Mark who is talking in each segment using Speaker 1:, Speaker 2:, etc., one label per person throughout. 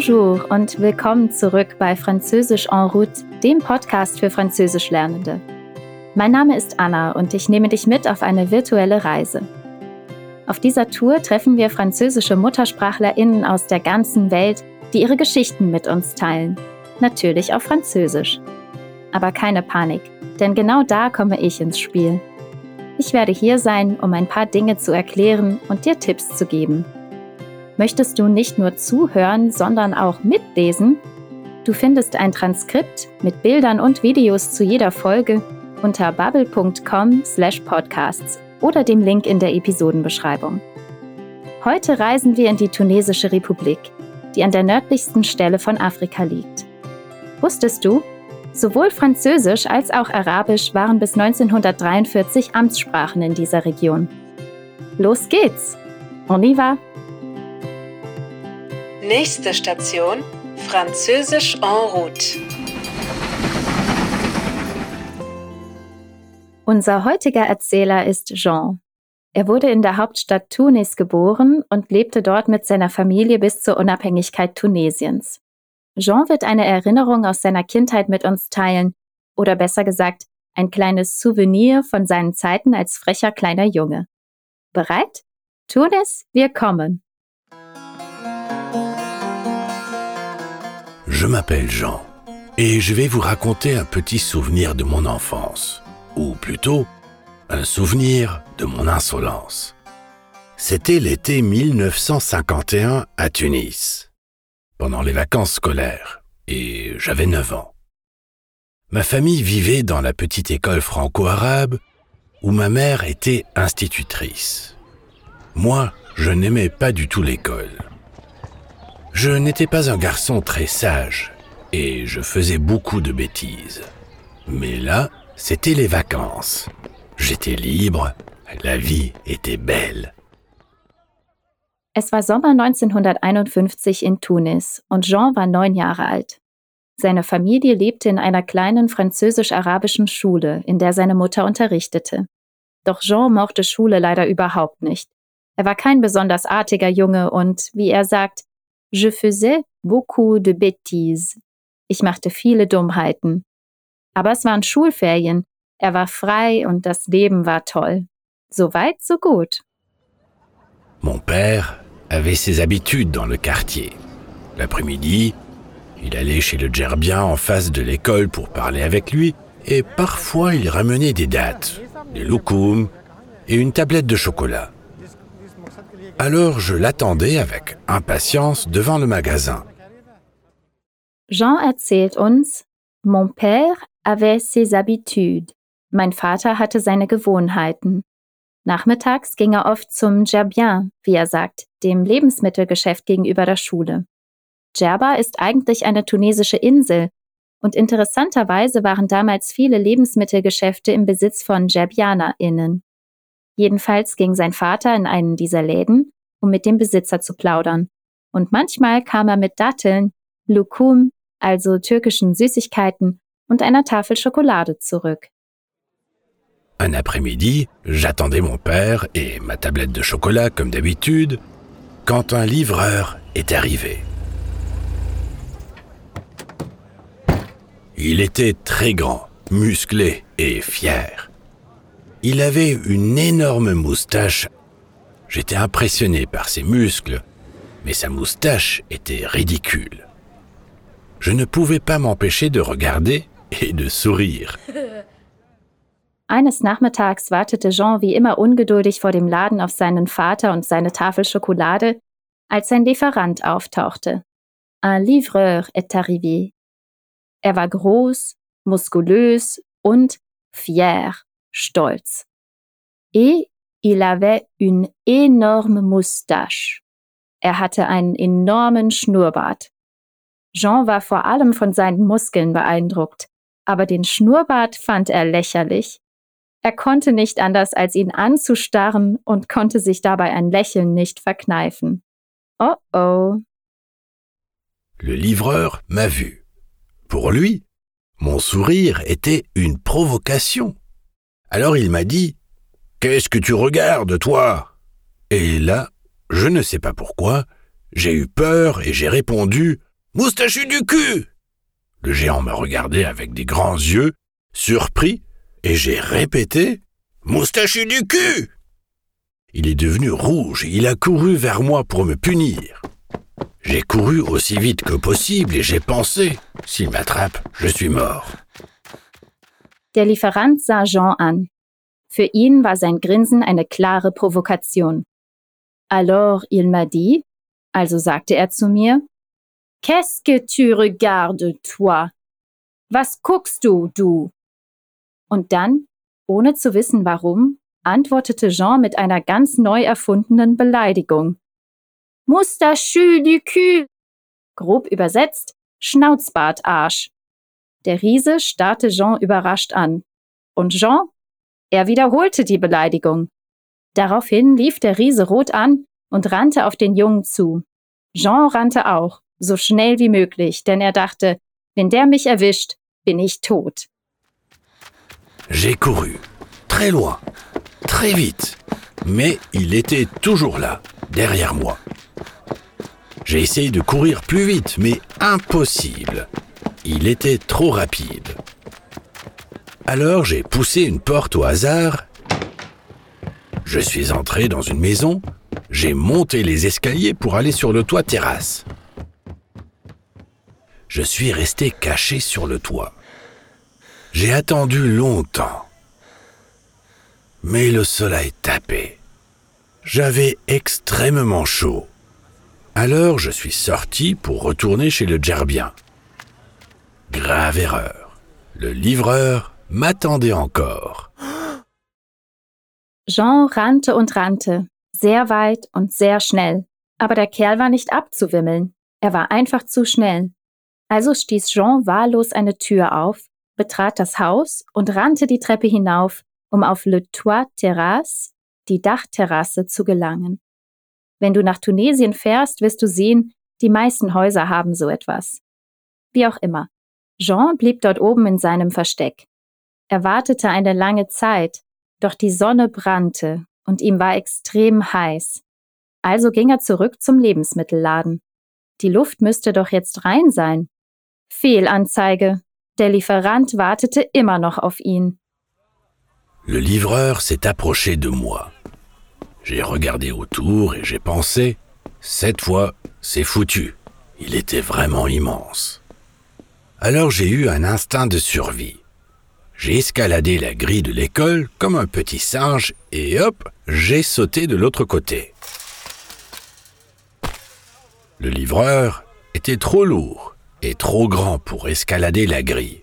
Speaker 1: Bonjour und willkommen zurück bei Französisch en route, dem Podcast für Französischlernende. Mein Name ist Anna und ich nehme dich mit auf eine virtuelle Reise. Auf dieser Tour treffen wir französische MuttersprachlerInnen aus der ganzen Welt, die ihre Geschichten mit uns teilen. Natürlich auf Französisch. Aber keine Panik, denn genau da komme ich ins Spiel. Ich werde hier sein, um ein paar Dinge zu erklären und dir Tipps zu geben. Möchtest du nicht nur zuhören, sondern auch mitlesen? Du findest ein Transkript mit Bildern und Videos zu jeder Folge unter bubble.com/podcasts oder dem Link in der Episodenbeschreibung. Heute reisen wir in die Tunesische Republik, die an der nördlichsten Stelle von Afrika liegt. Wusstest du, sowohl Französisch als auch Arabisch waren bis 1943 Amtssprachen in dieser Region. Los geht's! On y va!
Speaker 2: Nächste Station Französisch en route.
Speaker 1: Unser heutiger Erzähler ist Jean. Er wurde in der Hauptstadt Tunis geboren und lebte dort mit seiner Familie bis zur Unabhängigkeit Tunesiens. Jean wird eine Erinnerung aus seiner Kindheit mit uns teilen, oder besser gesagt, ein kleines Souvenir von seinen Zeiten als frecher kleiner Junge. Bereit? Tunis, wir kommen.
Speaker 3: Je m'appelle Jean et je vais vous raconter un petit souvenir de mon enfance, ou plutôt un souvenir de mon insolence. C'était l'été 1951 à Tunis, pendant les vacances scolaires, et j'avais 9 ans. Ma famille vivait dans la petite école franco-arabe où ma mère était institutrice. Moi, je n'aimais pas du tout l'école. Je n'étais pas un garçon très sage et je faisais beaucoup de bêtises. Mais là, c'était les vacances. J'étais libre, la vie était belle.
Speaker 1: Es war Sommer 1951 in Tunis und Jean war neun Jahre alt. Seine Familie lebte in einer kleinen französisch-arabischen Schule, in der seine Mutter unterrichtete. Doch Jean mochte Schule leider überhaupt nicht. Er war kein besonders artiger Junge und, wie er sagt, Je faisais beaucoup de bêtises. Ich machte viele Dummheiten. Aber es waren Schulferien. Er war frei und das Leben war toll. So weit, so gut.
Speaker 3: Mon père avait ses habitudes dans le quartier. L'après-midi, il allait chez le gerbien en face de l'école pour parler avec lui, et parfois il ramenait des dattes, des loukoums et une tablette de chocolat. Alors je l'attendais avec impatience devant le magasin.
Speaker 1: Jean erzählt uns, Mon père avait ses habitudes. Mein Vater hatte seine Gewohnheiten. Nachmittags ging er oft zum Gerbien, wie er sagt, dem Lebensmittelgeschäft gegenüber der Schule. Djerba ist eigentlich eine tunesische Insel und interessanterweise waren damals viele Lebensmittelgeschäfte im Besitz von DjerbianerInnen. Jedenfalls ging sein Vater in einen dieser Läden, um mit dem Besitzer zu plaudern. Und manchmal kam er mit Datteln, Lukum, also türkischen Süßigkeiten, und einer Tafel Schokolade zurück.
Speaker 3: Un après-midi, j'attendais mon père et ma tablette de chocolat comme d'habitude, quand un livreur est arrivé. Il était très grand, musclé et fier. Il avait une énorme moustache. J'étais impressionné par ses muscles, mais sa moustache était ridicule. Je ne pouvais pas m'empêcher de regarder et de sourire.
Speaker 1: Eines Nachmittags wartete Jean wie immer ungeduldig vor dem Laden auf seinen Vater und seine Tafel Schokolade, als sein Lieferant auftauchte. Un livreur est arrivé. Er war groß, muskulös und fier, stolz. Et il avait une énorme moustache. Er hatte einen enormen Schnurrbart. Jean war vor allem von seinen Muskeln beeindruckt, aber den Schnurrbart fand er lächerlich. Er konnte nicht anders, als ihn anzustarren und konnte sich dabei ein Lächeln nicht verkneifen. Oh oh.
Speaker 3: Le livreur m'a vu. Pour lui, mon sourire était une provocation. Alors il m'a dit Qu'est-ce que tu regardes, toi? Et là, je ne sais pas pourquoi, j'ai eu peur et j'ai répondu Moustachu du cul Le géant me regardait avec des grands yeux, surpris, et j'ai répété Moustachu du cul Il est devenu rouge et il a couru vers moi pour me punir. J'ai couru aussi vite que possible et j'ai pensé, s'il m'attrape, je suis mort.
Speaker 1: Der Lieferant sah Jean an. Für ihn war sein Grinsen eine klare Provokation. Alors il m'a dit, also sagte er zu mir, Qu'est-ce que tu regardes, toi? Was guckst du, du? Und dann, ohne zu wissen warum, antwortete Jean mit einer ganz neu erfundenen Beleidigung. Moustachu du cul! Grob übersetzt, Schnauzbartarsch. Der Riese starrte Jean überrascht an. Und Jean? Er wiederholte die Beleidigung. Daraufhin lief der Riese rot an und rannte auf den Jungen zu. Jean rannte auch, so schnell wie möglich, denn er dachte, wenn der mich erwischt, bin ich tot.
Speaker 3: J'ai couru, très loin, très vite, mais il était toujours là, derrière moi. J'ai essayé de courir plus vite, mais impossible. Il était trop rapide. Alors j'ai poussé une porte au hasard. Je suis entré dans une maison, j'ai monté les escaliers pour aller sur le toit terrasse. Je suis resté caché sur le toit. J'ai attendu longtemps. Mais le soleil tapait. J'avais extrêmement chaud. Alors je suis sorti pour retourner chez le gerbien. Grave erreur. Le livreur m'attendait encore.
Speaker 1: Jean rannte und rannte, sehr weit und sehr schnell. Aber der Kerl war nicht abzuwimmeln. Er war einfach zu schnell. Also stieß Jean wahllos eine Tür auf, betrat das Haus und rannte die Treppe hinauf, um auf Le Toit Terrasse, die Dachterrasse, zu gelangen. Wenn du nach Tunesien fährst, wirst du sehen, die meisten Häuser haben so etwas. Wie auch immer. Jean blieb dort oben in seinem Versteck. Er wartete eine lange Zeit, doch die Sonne brannte und ihm war extrem heiß. Also ging er zurück zum Lebensmittelladen. Die Luft müsste doch jetzt rein sein. Fehlanzeige. Der Lieferant wartete immer noch auf ihn.
Speaker 3: Le livreur s'est approché de moi. J'ai regardé autour et j'ai pensé, cette fois, c'est foutu. Il était vraiment immense. Alors j'ai eu un instinct de survie. J'ai escaladé la grille de l'école comme un petit singe et hop, j'ai sauté de l'autre côté. Le livreur était trop lourd et trop grand pour escalader la grille.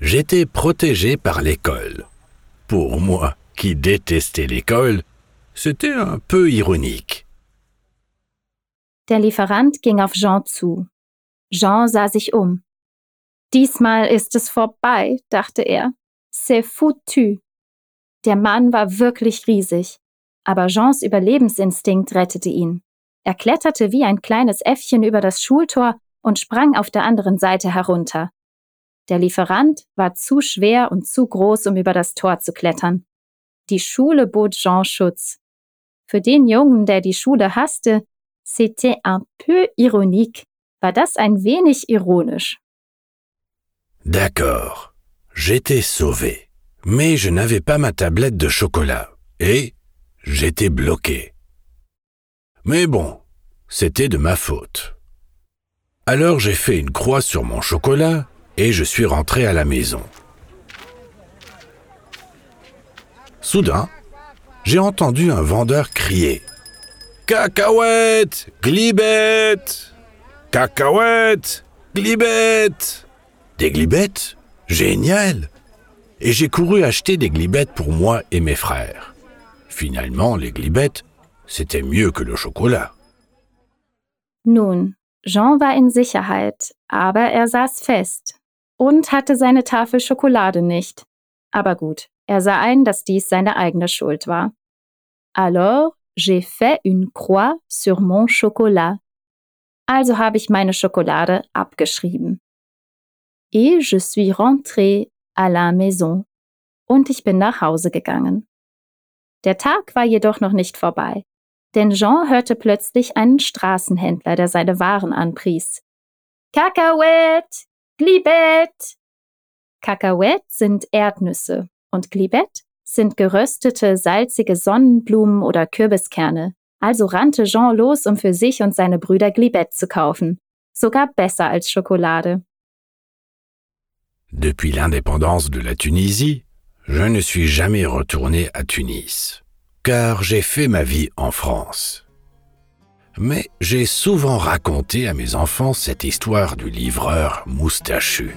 Speaker 3: J'étais protégé par l'école. Pour moi, qui détestais l'école, c'était un peu ironique.
Speaker 1: Der Lieferant ging auf Jean zu. Jean sah sich um. Diesmal ist es vorbei, dachte er. C'est foutu. Der Mann war wirklich riesig, aber Jeans Überlebensinstinkt rettete ihn. Er kletterte wie ein kleines Äffchen über das Schultor und sprang auf der anderen Seite herunter. Der Lieferant war zu schwer und zu groß, um über das Tor zu klettern. Die Schule bot Jean Schutz. Für den Jungen, der die Schule hasste, c'était un peu ironique, war das ein wenig ironisch.
Speaker 3: D'accord, j'étais sauvé, mais je n'avais pas ma tablette de chocolat, et j'étais bloqué. Mais bon, c'était de ma faute. Alors j'ai fait une croix sur mon chocolat et je suis rentré à la maison. Soudain, j'ai entendu un vendeur crier Cacahuètes, glibettes Cacahuètes, glibettes Des glibettes Génial Et j'ai couru acheter des glibettes pour moi et mes frères. Finalement, les glibettes, c'était mieux que le chocolat.
Speaker 1: Nun, Jean war in Sicherheit, aber er saß fest und hatte seine Tafel Schokolade nicht. Aber gut, er sah ein, dass dies seine eigene Schuld war. Alors, j'ai fait une croix sur mon chocolat. Also habe ich meine Schokolade abgeschrieben. Et je suis rentré à la maison. Und ich bin nach Hause gegangen. Der Tag war jedoch noch nicht vorbei. Denn Jean hörte plötzlich einen Straßenhändler, der seine Waren anpries. Kakaoett, Glibet. Kakaoett sind Erdnüsse und Glibet sind geröstete, salzige Sonnenblumen oder Kürbiskerne. Also rannte Jean los, um für sich und seine Brüder Glibet zu kaufen. Sogar besser als Schokolade.
Speaker 3: Depuis l'indépendance de la Tunisie, je ne suis jamais retourné à Tunis, car j'ai fait ma vie en France. Mais j'ai souvent raconté à mes enfants cette histoire du livreur moustachu.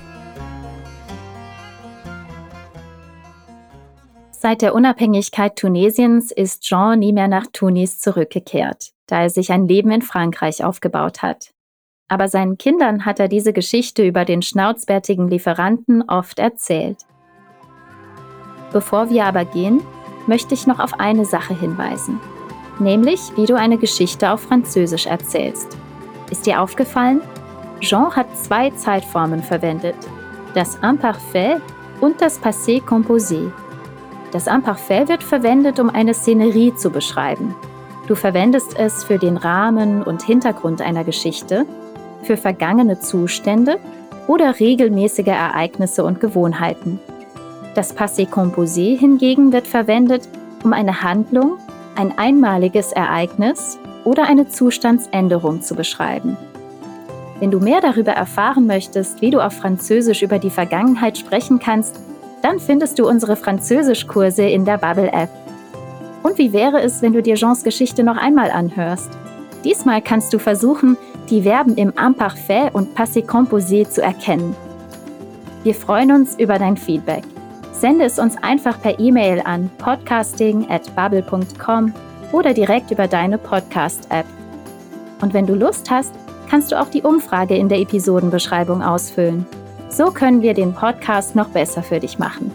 Speaker 1: Seit der Unabhängigkeit Tunesiens ist Jean nie mehr nach Tunis zurückgekehrt, da er sich ein Leben in Frankreich aufgebaut hat. Aber seinen Kindern hat er diese Geschichte über den schnauzbärtigen Lieferanten oft erzählt. Bevor wir aber gehen, möchte ich noch auf eine Sache hinweisen, nämlich wie du eine Geschichte auf Französisch erzählst. Ist dir aufgefallen? Jean hat zwei Zeitformen verwendet, das Imparfait und das Passé composé. Das Imparfait wird verwendet, um eine Szenerie zu beschreiben. Du verwendest es für den Rahmen und Hintergrund einer Geschichte, für vergangene Zustände oder regelmäßige Ereignisse und Gewohnheiten. Das Passé composé hingegen wird verwendet, um eine Handlung, ein einmaliges Ereignis oder eine Zustandsänderung zu beschreiben. Wenn du mehr darüber erfahren möchtest, wie du auf Französisch über die Vergangenheit sprechen kannst, dann findest du unsere Französischkurse in der Bubble App. Und wie wäre es, wenn du dir Jeans Geschichte noch einmal anhörst? Diesmal kannst du versuchen, die Verben im Imparfait und Passé composé zu erkennen. Wir freuen uns über dein Feedback. Sende es uns einfach per E-Mail an podcasting@bubble.com oder direkt über deine Podcast-App. Und wenn du Lust hast, kannst du auch die Umfrage in der Episodenbeschreibung ausfüllen. So können wir den Podcast noch besser für dich machen.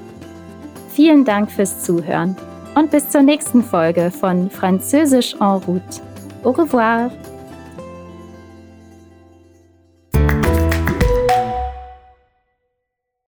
Speaker 1: Vielen Dank fürs Zuhören und bis zur nächsten Folge von Französisch en route. Au revoir!